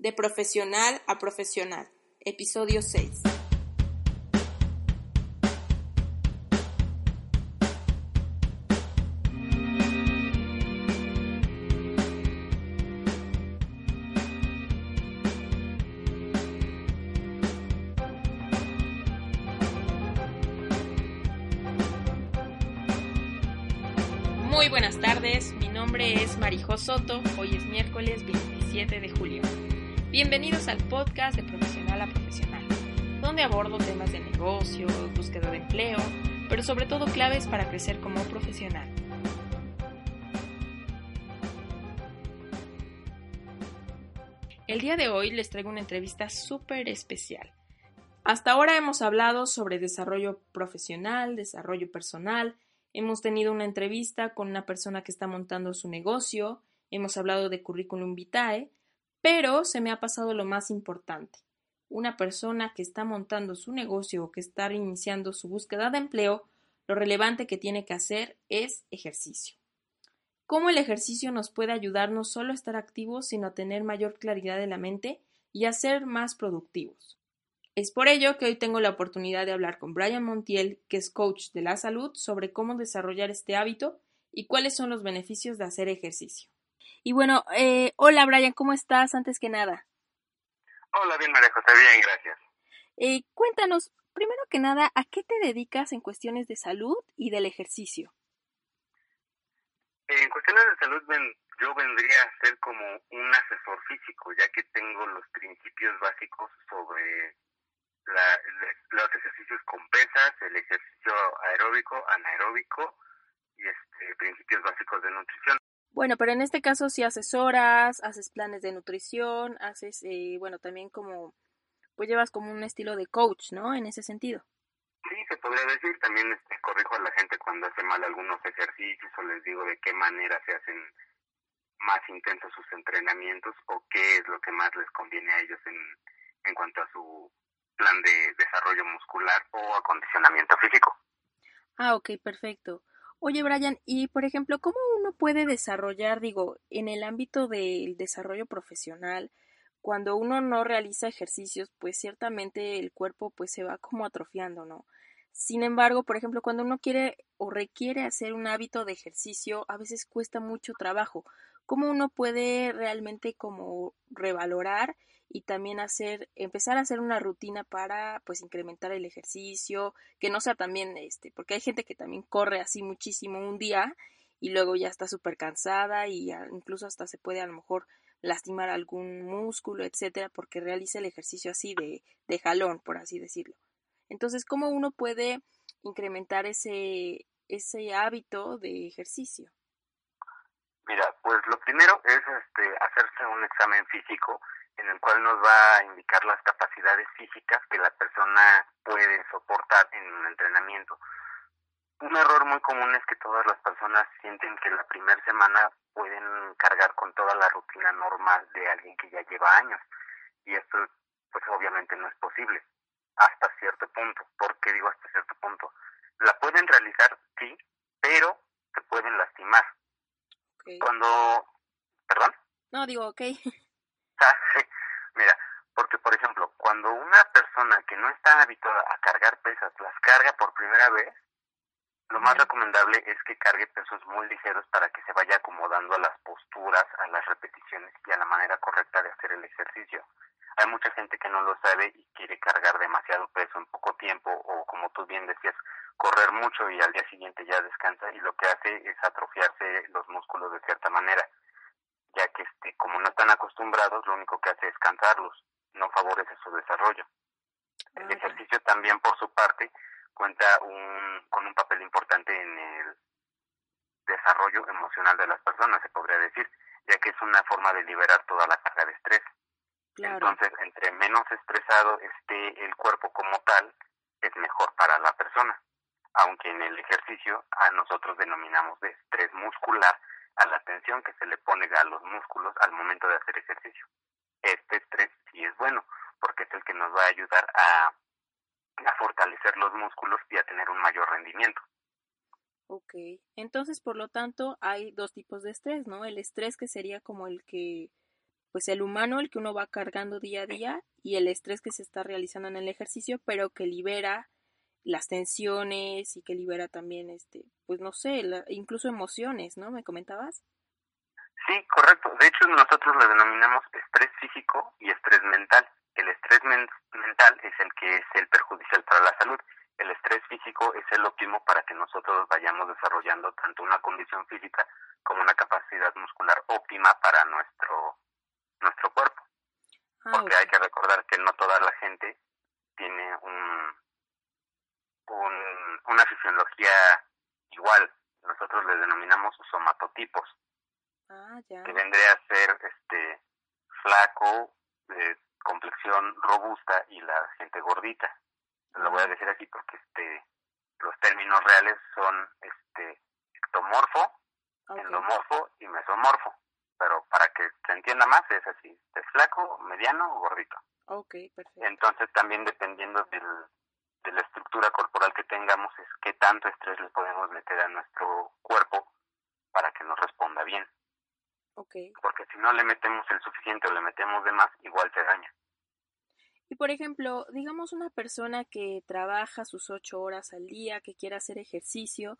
De profesional a profesional. Episodio 6. Muy buenas tardes, mi nombre es Marijo Soto, hoy es miércoles 27 de julio. Bienvenidos al podcast de Profesional a Profesional, donde abordo temas de negocio, búsqueda de empleo, pero sobre todo claves para crecer como profesional. El día de hoy les traigo una entrevista súper especial. Hasta ahora hemos hablado sobre desarrollo profesional, desarrollo personal, hemos tenido una entrevista con una persona que está montando su negocio, hemos hablado de currículum vitae, pero se me ha pasado lo más importante. Una persona que está montando su negocio o que está iniciando su búsqueda de empleo, lo relevante que tiene que hacer es ejercicio. Cómo el ejercicio nos puede ayudar no solo a estar activos, sino a tener mayor claridad de la mente y a ser más productivos. Es por ello que hoy tengo la oportunidad de hablar con Brian Montiel, que es coach de la salud, sobre cómo desarrollar este hábito y cuáles son los beneficios de hacer ejercicio. Y bueno, eh, hola Brian, ¿cómo estás antes que nada? Hola, bien María José, bien, gracias. Eh, cuéntanos, primero que nada, ¿a qué te dedicas en cuestiones de salud y del ejercicio? En cuestiones de salud, yo vendría a ser como un asesor físico, ya que tengo los principios básicos sobre los ejercicios con pesas, el ejercicio aeróbico, anaeróbico y este, principios básicos de nutrición. Bueno, pero en este caso si asesoras, haces planes de nutrición, haces, eh, bueno, también como, pues llevas como un estilo de coach, ¿no? En ese sentido. Sí, se podría decir. También este, corrijo a la gente cuando hace mal algunos ejercicios o les digo de qué manera se hacen más intensos sus entrenamientos o qué es lo que más les conviene a ellos en, en cuanto a su plan de desarrollo muscular o acondicionamiento físico. Ah, ok, perfecto. Oye, Brian, y por ejemplo, ¿cómo uno puede desarrollar, digo, en el ámbito del desarrollo profesional, cuando uno no realiza ejercicios, pues ciertamente el cuerpo pues se va como atrofiando, ¿no? Sin embargo, por ejemplo, cuando uno quiere o requiere hacer un hábito de ejercicio, a veces cuesta mucho trabajo. ¿Cómo uno puede realmente como revalorar y también hacer, empezar a hacer una rutina para pues incrementar el ejercicio, que no sea también este, porque hay gente que también corre así muchísimo un día y luego ya está súper cansada y incluso hasta se puede a lo mejor lastimar algún músculo, etcétera, porque realiza el ejercicio así de, de jalón, por así decirlo. Entonces, ¿cómo uno puede incrementar ese, ese hábito de ejercicio? Mira, pues lo primero es este, hacerse un examen físico en el cual nos va a indicar las capacidades físicas que la persona puede soportar en un entrenamiento. Un error muy común es que todas las personas sienten que la primera semana pueden cargar con toda la rutina normal de alguien que ya lleva años. Y esto, pues obviamente no es posible. Hasta cierto punto. ¿Por qué digo hasta cierto punto? La pueden realizar, sí, pero se pueden lastimar. Cuando... ¿Perdón? No, digo, ok. Mira, porque por ejemplo, cuando una persona que no está habituada a cargar pesas las carga por primera vez, lo más recomendable es que cargue pesos muy ligeros para que se vaya acomodando a las posturas, a las repeticiones y a la manera correcta de hacer el ejercicio. Hay mucha gente que no lo sabe y quiere cargar demasiado peso en poco tiempo o como tú bien decías, correr mucho y al día siguiente ya descansa y lo que hace es atrofiarse los músculos de cierta manera ya que como no están acostumbrados, lo único que hace es cansarlos, no favorece su desarrollo. El ejercicio también, por su parte, cuenta un, con un papel importante en el desarrollo emocional de las personas, se podría decir, ya que es una forma de liberar toda la carga de estrés. Entonces, entre menos estresado esté el cuerpo como tal, es mejor para la persona. Aunque en el ejercicio a nosotros denominamos de estrés muscular a la tensión que se le pone a los músculos al momento de hacer ejercicio. Este estrés sí es bueno, porque es el que nos va a ayudar a, a fortalecer los músculos y a tener un mayor rendimiento. Ok, entonces por lo tanto hay dos tipos de estrés, ¿no? El estrés que sería como el que, pues el humano, el que uno va cargando día a día, y el estrés que se está realizando en el ejercicio, pero que libera las tensiones y que libera también, este, pues no sé, incluso emociones, ¿no? ¿Me comentabas? Sí, correcto. De hecho, nosotros lo denominamos estrés físico y estrés mental. El estrés mental es el que es el perjudicial para la salud el estrés físico es el óptimo para que nosotros vayamos desarrollando tanto una condición física como una capacidad muscular óptima para nuestro nuestro cuerpo. Ah, Porque hay que recordar que no toda la gente tiene un, un una fisiología igual. Nosotros le denominamos somatotipos. Ah, ya. Que vendría a ser este flaco, de complexión robusta y la gente gordita lo voy a decir así porque este los términos reales son este ectomorfo, endomorfo y mesomorfo, pero para que se entienda más es así, es flaco, mediano o gordito. Okay, perfecto. Entonces también dependiendo del, de la estructura corporal que tengamos es qué tanto estrés le podemos meter a nuestro cuerpo para que nos responda bien. Okay. Porque si no le metemos el suficiente o le metemos de más, igual se daña. Y por ejemplo, digamos una persona que trabaja sus ocho horas al día, que quiere hacer ejercicio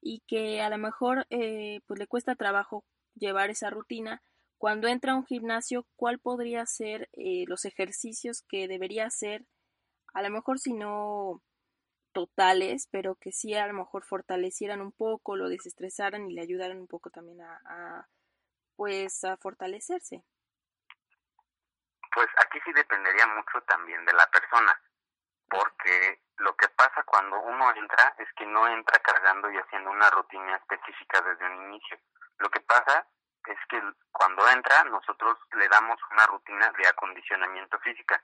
y que a lo mejor eh, pues le cuesta trabajo llevar esa rutina, cuando entra a un gimnasio, ¿cuál podría ser eh, los ejercicios que debería hacer? A lo mejor si no totales, pero que sí a lo mejor fortalecieran un poco, lo desestresaran y le ayudaran un poco también a, a pues a fortalecerse. Pues aquí sí dependería mucho también de la persona, porque lo que pasa cuando uno entra es que no entra cargando y haciendo una rutina específica desde un inicio. Lo que pasa es que cuando entra nosotros le damos una rutina de acondicionamiento física,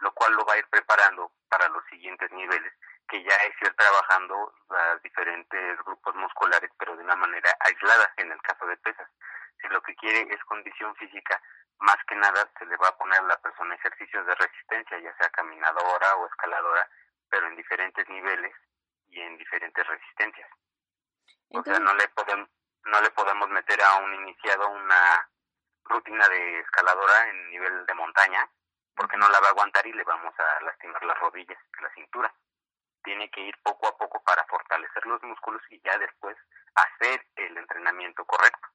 lo cual lo va a ir preparando para los siguientes niveles, que ya es ir trabajando los diferentes grupos musculares, pero de una manera aislada en el caso de pesas. Si lo que quiere es condición física, más que nada se le va a poner a la persona ejercicios de resistencia, ya sea caminadora o escaladora, pero en diferentes niveles y en diferentes resistencias. O sea, no le podemos no le podemos meter a un iniciado una rutina de escaladora en nivel de montaña, porque no la va a aguantar y le vamos a lastimar las rodillas, la cintura. Tiene que ir poco a poco para fortalecer los músculos y ya después hacer el entrenamiento correcto.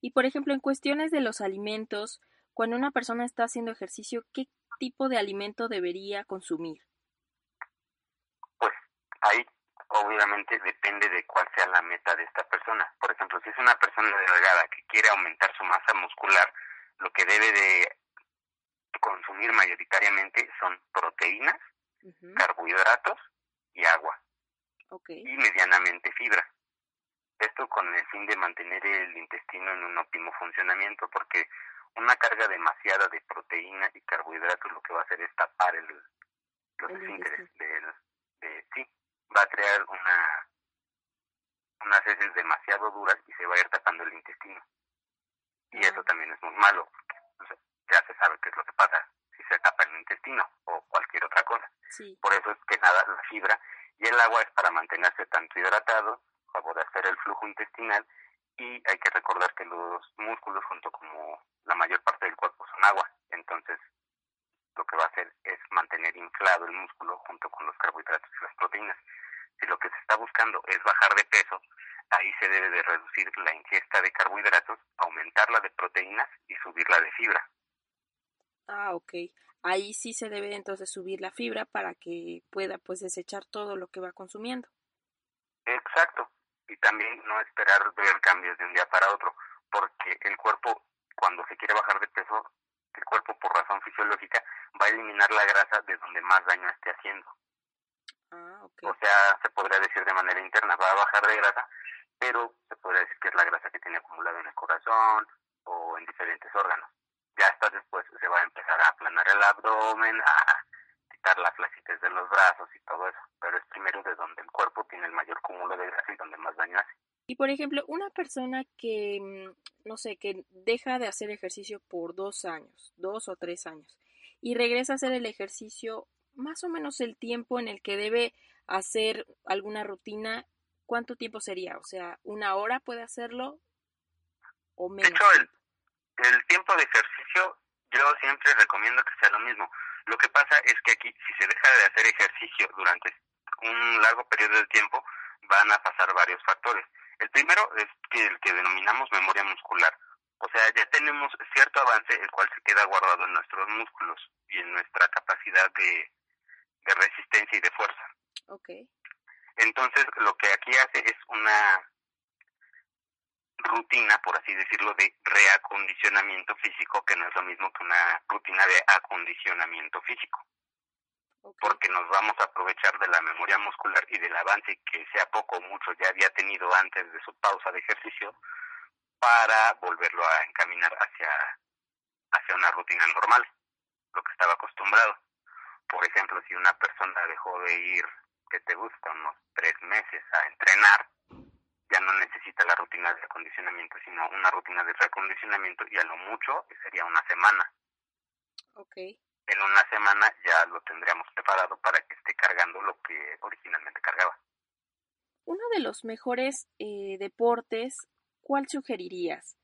Y por ejemplo, en cuestiones de los alimentos, cuando una persona está haciendo ejercicio, ¿qué tipo de alimento debería consumir? Pues ahí obviamente depende de cuál sea la meta de esta persona. Por ejemplo, si es una persona delgada que quiere aumentar su masa muscular, lo que debe de son proteínas, carbohidratos y agua. Y medianamente fibra. Esto con el fin de mantener el intestino en un óptimo funcionamiento, porque una carga demasiada de proteína y carbohidratos lo que va a hacer es tapar el, los esfínteres del, de, sí, va a crear una unas heces demasiado duras y se va a ir tapando el intestino. Y eso también es muy malo, porque ya se sabe qué es lo que pasa se tapa el intestino o cualquier otra cosa. Por eso es que nada, la fibra y el agua es para mantenerse tanto hidratado, favorecer el flujo intestinal y hay que recordar que los músculos junto como la mayor parte del cuerpo son agua, entonces lo que va a hacer es mantener inflado el músculo junto con los carbohidratos y las proteínas. Si lo que se está buscando es bajar de peso, ahí se debe de reducir la ingesta de carbohidratos, aumentar la de proteínas y subir la de fibra. Ah, ok. Ahí sí se debe entonces subir la fibra para que pueda pues desechar todo lo que va consumiendo. Exacto y también no esperar ver cambios de un día para otro, porque el cuerpo, cuando se quiere bajar de peso, el cuerpo por razón fisiológica va a eliminar la grasa de donde más daño esté haciendo. Ah, O sea, se podría decir de manera interna, va a bajar de grasa, pero se podría decir que es la grasa que tiene acumulada en el corazón o en diferentes órganos. Ya hasta después se va a empezar a aplanar abdomen, a quitar la flacidez de los brazos y todo eso. Pero es primero de donde el cuerpo tiene el mayor cúmulo de grasa y donde más daño hace. Y por ejemplo, una persona que, mm, no sé, que deja de hacer ejercicio por dos años, dos o tres años, y regresa a hacer el ejercicio más o menos el tiempo en el que debe hacer alguna rutina, ¿cuánto tiempo sería? O sea, ¿una hora puede hacerlo o menos? De hecho, el, el tiempo de ejercicio yo siempre recomiendo que sea lo mismo. Lo que pasa es que aquí, si se deja de hacer ejercicio durante un largo periodo de tiempo, van a pasar varios factores. El primero es que el que denominamos memoria muscular. O sea, ya tenemos cierto avance, el cual se queda guardado en nuestros músculos y en nuestra capacidad de, de resistencia y de fuerza. Okay. Entonces, lo que aquí hace es una rutina, por así decirlo, de reacondicionamiento físico, que no es lo mismo que una rutina de acondicionamiento físico. Porque nos vamos a aprovechar de la memoria muscular y del avance que sea poco o mucho ya había tenido antes de su pausa de ejercicio para volverlo a encaminar hacia, hacia una rutina normal, lo que estaba acostumbrado. Por ejemplo, si una persona dejó de ir, que te gusta, unos tres meses a entrenar, ya no necesita la rutina de acondicionamiento, sino una rutina de reacondicionamiento y a lo mucho sería una semana. Okay. En una semana ya lo tendríamos preparado para que esté cargando lo que originalmente cargaba. Uno de los mejores eh, deportes, ¿cuál sugerirías?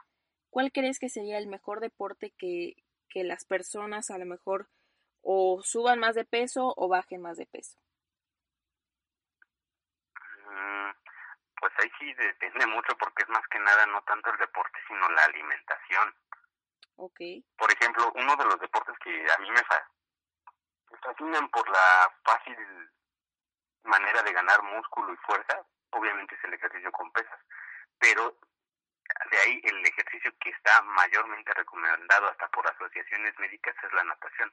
¿Cuál crees que sería el mejor deporte que, que las personas a lo mejor o suban más de peso o bajen más de peso? Mm, sí depende mucho porque es más que nada no tanto el deporte sino la alimentación. Okay. Por ejemplo, uno de los deportes que a mí me fascinan por la fácil manera de ganar músculo y fuerza, obviamente es el ejercicio con pesas, pero de ahí el ejercicio que está mayormente recomendado hasta por asociaciones médicas es la natación.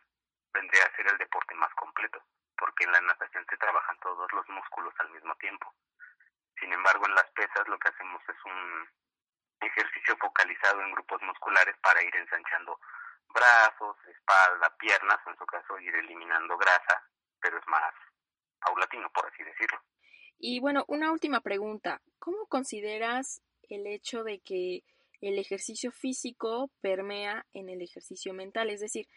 Vendría a ser el deporte más completo, porque en la natación se trabajan todos los músculos al mismo tiempo. Sin embargo, en las pesas lo que hacemos es un ejercicio focalizado en grupos musculares para ir ensanchando brazos, espalda, piernas, en su caso ir eliminando grasa, pero es más paulatino, por así decirlo. Y bueno, una última pregunta. ¿Cómo consideras el hecho de que el ejercicio físico permea en el ejercicio mental? Es decir,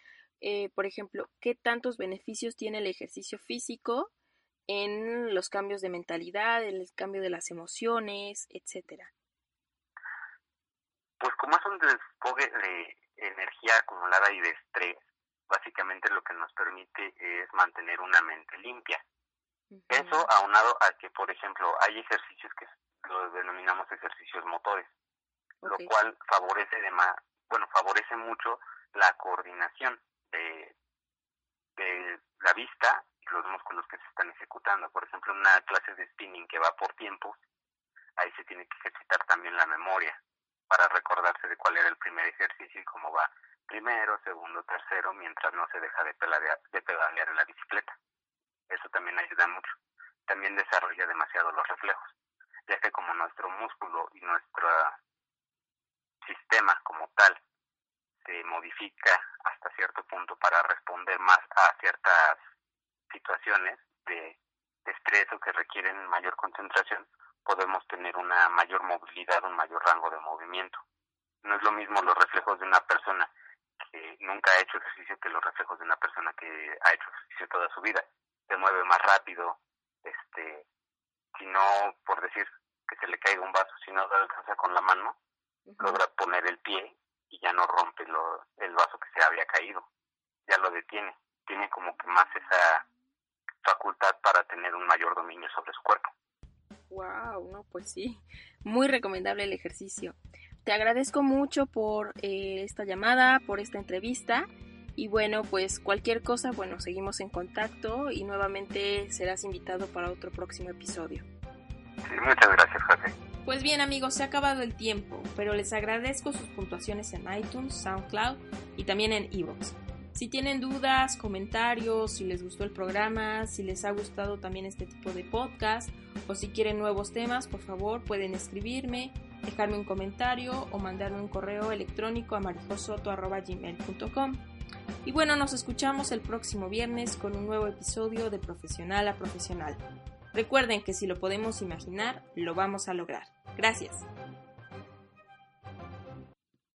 eh, por ejemplo, ¿qué tantos beneficios tiene el ejercicio físico en los cambios de mentalidad, en el cambio de las emociones, etcétera? Pues como es un desfogue de energía acumulada y de estrés, básicamente lo que nos permite es mantener una mente limpia. Eso aunado a que, por ejemplo, hay ejercicios que lo denominamos ejercicios motores, lo cual favorece de bueno, favorece mucho la coordinación de, de la vista los músculos que se están ejecutando. Por ejemplo, una clase de spinning que va por tiempos, ahí se tiene que ejercitar también la memoria para recordarse de cuál era el primer ejercicio y cómo va primero, segundo, tercero, mientras no se deja de pedalear, de pedalear en la bicicleta. Eso también ayuda mucho. También desarrolla demasiado los reflejos, ya que como nuestro músculo y nuestro sistema como tal se modifica hasta cierto punto para responder más a ciertas situaciones de, de estrés o que requieren mayor concentración, podemos tener una mayor movilidad, un mayor rango de movimiento. No es lo mismo los reflejos de una persona que nunca ha hecho ejercicio que los reflejos de una persona que ha hecho ejercicio toda su vida. Se mueve más rápido, este, si no, por decir que se le caiga un vaso, si no lo alcanza con la mano, logra poner el pie y ya no rompe lo, el vaso que se había caído, ya lo detiene. Tiene como que más esa facultad para tener un mayor dominio sobre su cuerpo. Wow, no, pues sí, muy recomendable el ejercicio. Te agradezco mucho por eh, esta llamada, por esta entrevista. Y bueno, pues cualquier cosa, bueno, seguimos en contacto y nuevamente serás invitado para otro próximo episodio. Sí, muchas gracias, José. Pues bien amigos, se ha acabado el tiempo, pero les agradezco sus puntuaciones en iTunes, SoundCloud y también en Evox. Si tienen dudas, comentarios, si les gustó el programa, si les ha gustado también este tipo de podcast o si quieren nuevos temas, por favor pueden escribirme, dejarme un comentario o mandarme un correo electrónico a marijosoto.gmail.com. Y bueno, nos escuchamos el próximo viernes con un nuevo episodio de Profesional a Profesional. Recuerden que si lo podemos imaginar, lo vamos a lograr. Gracias.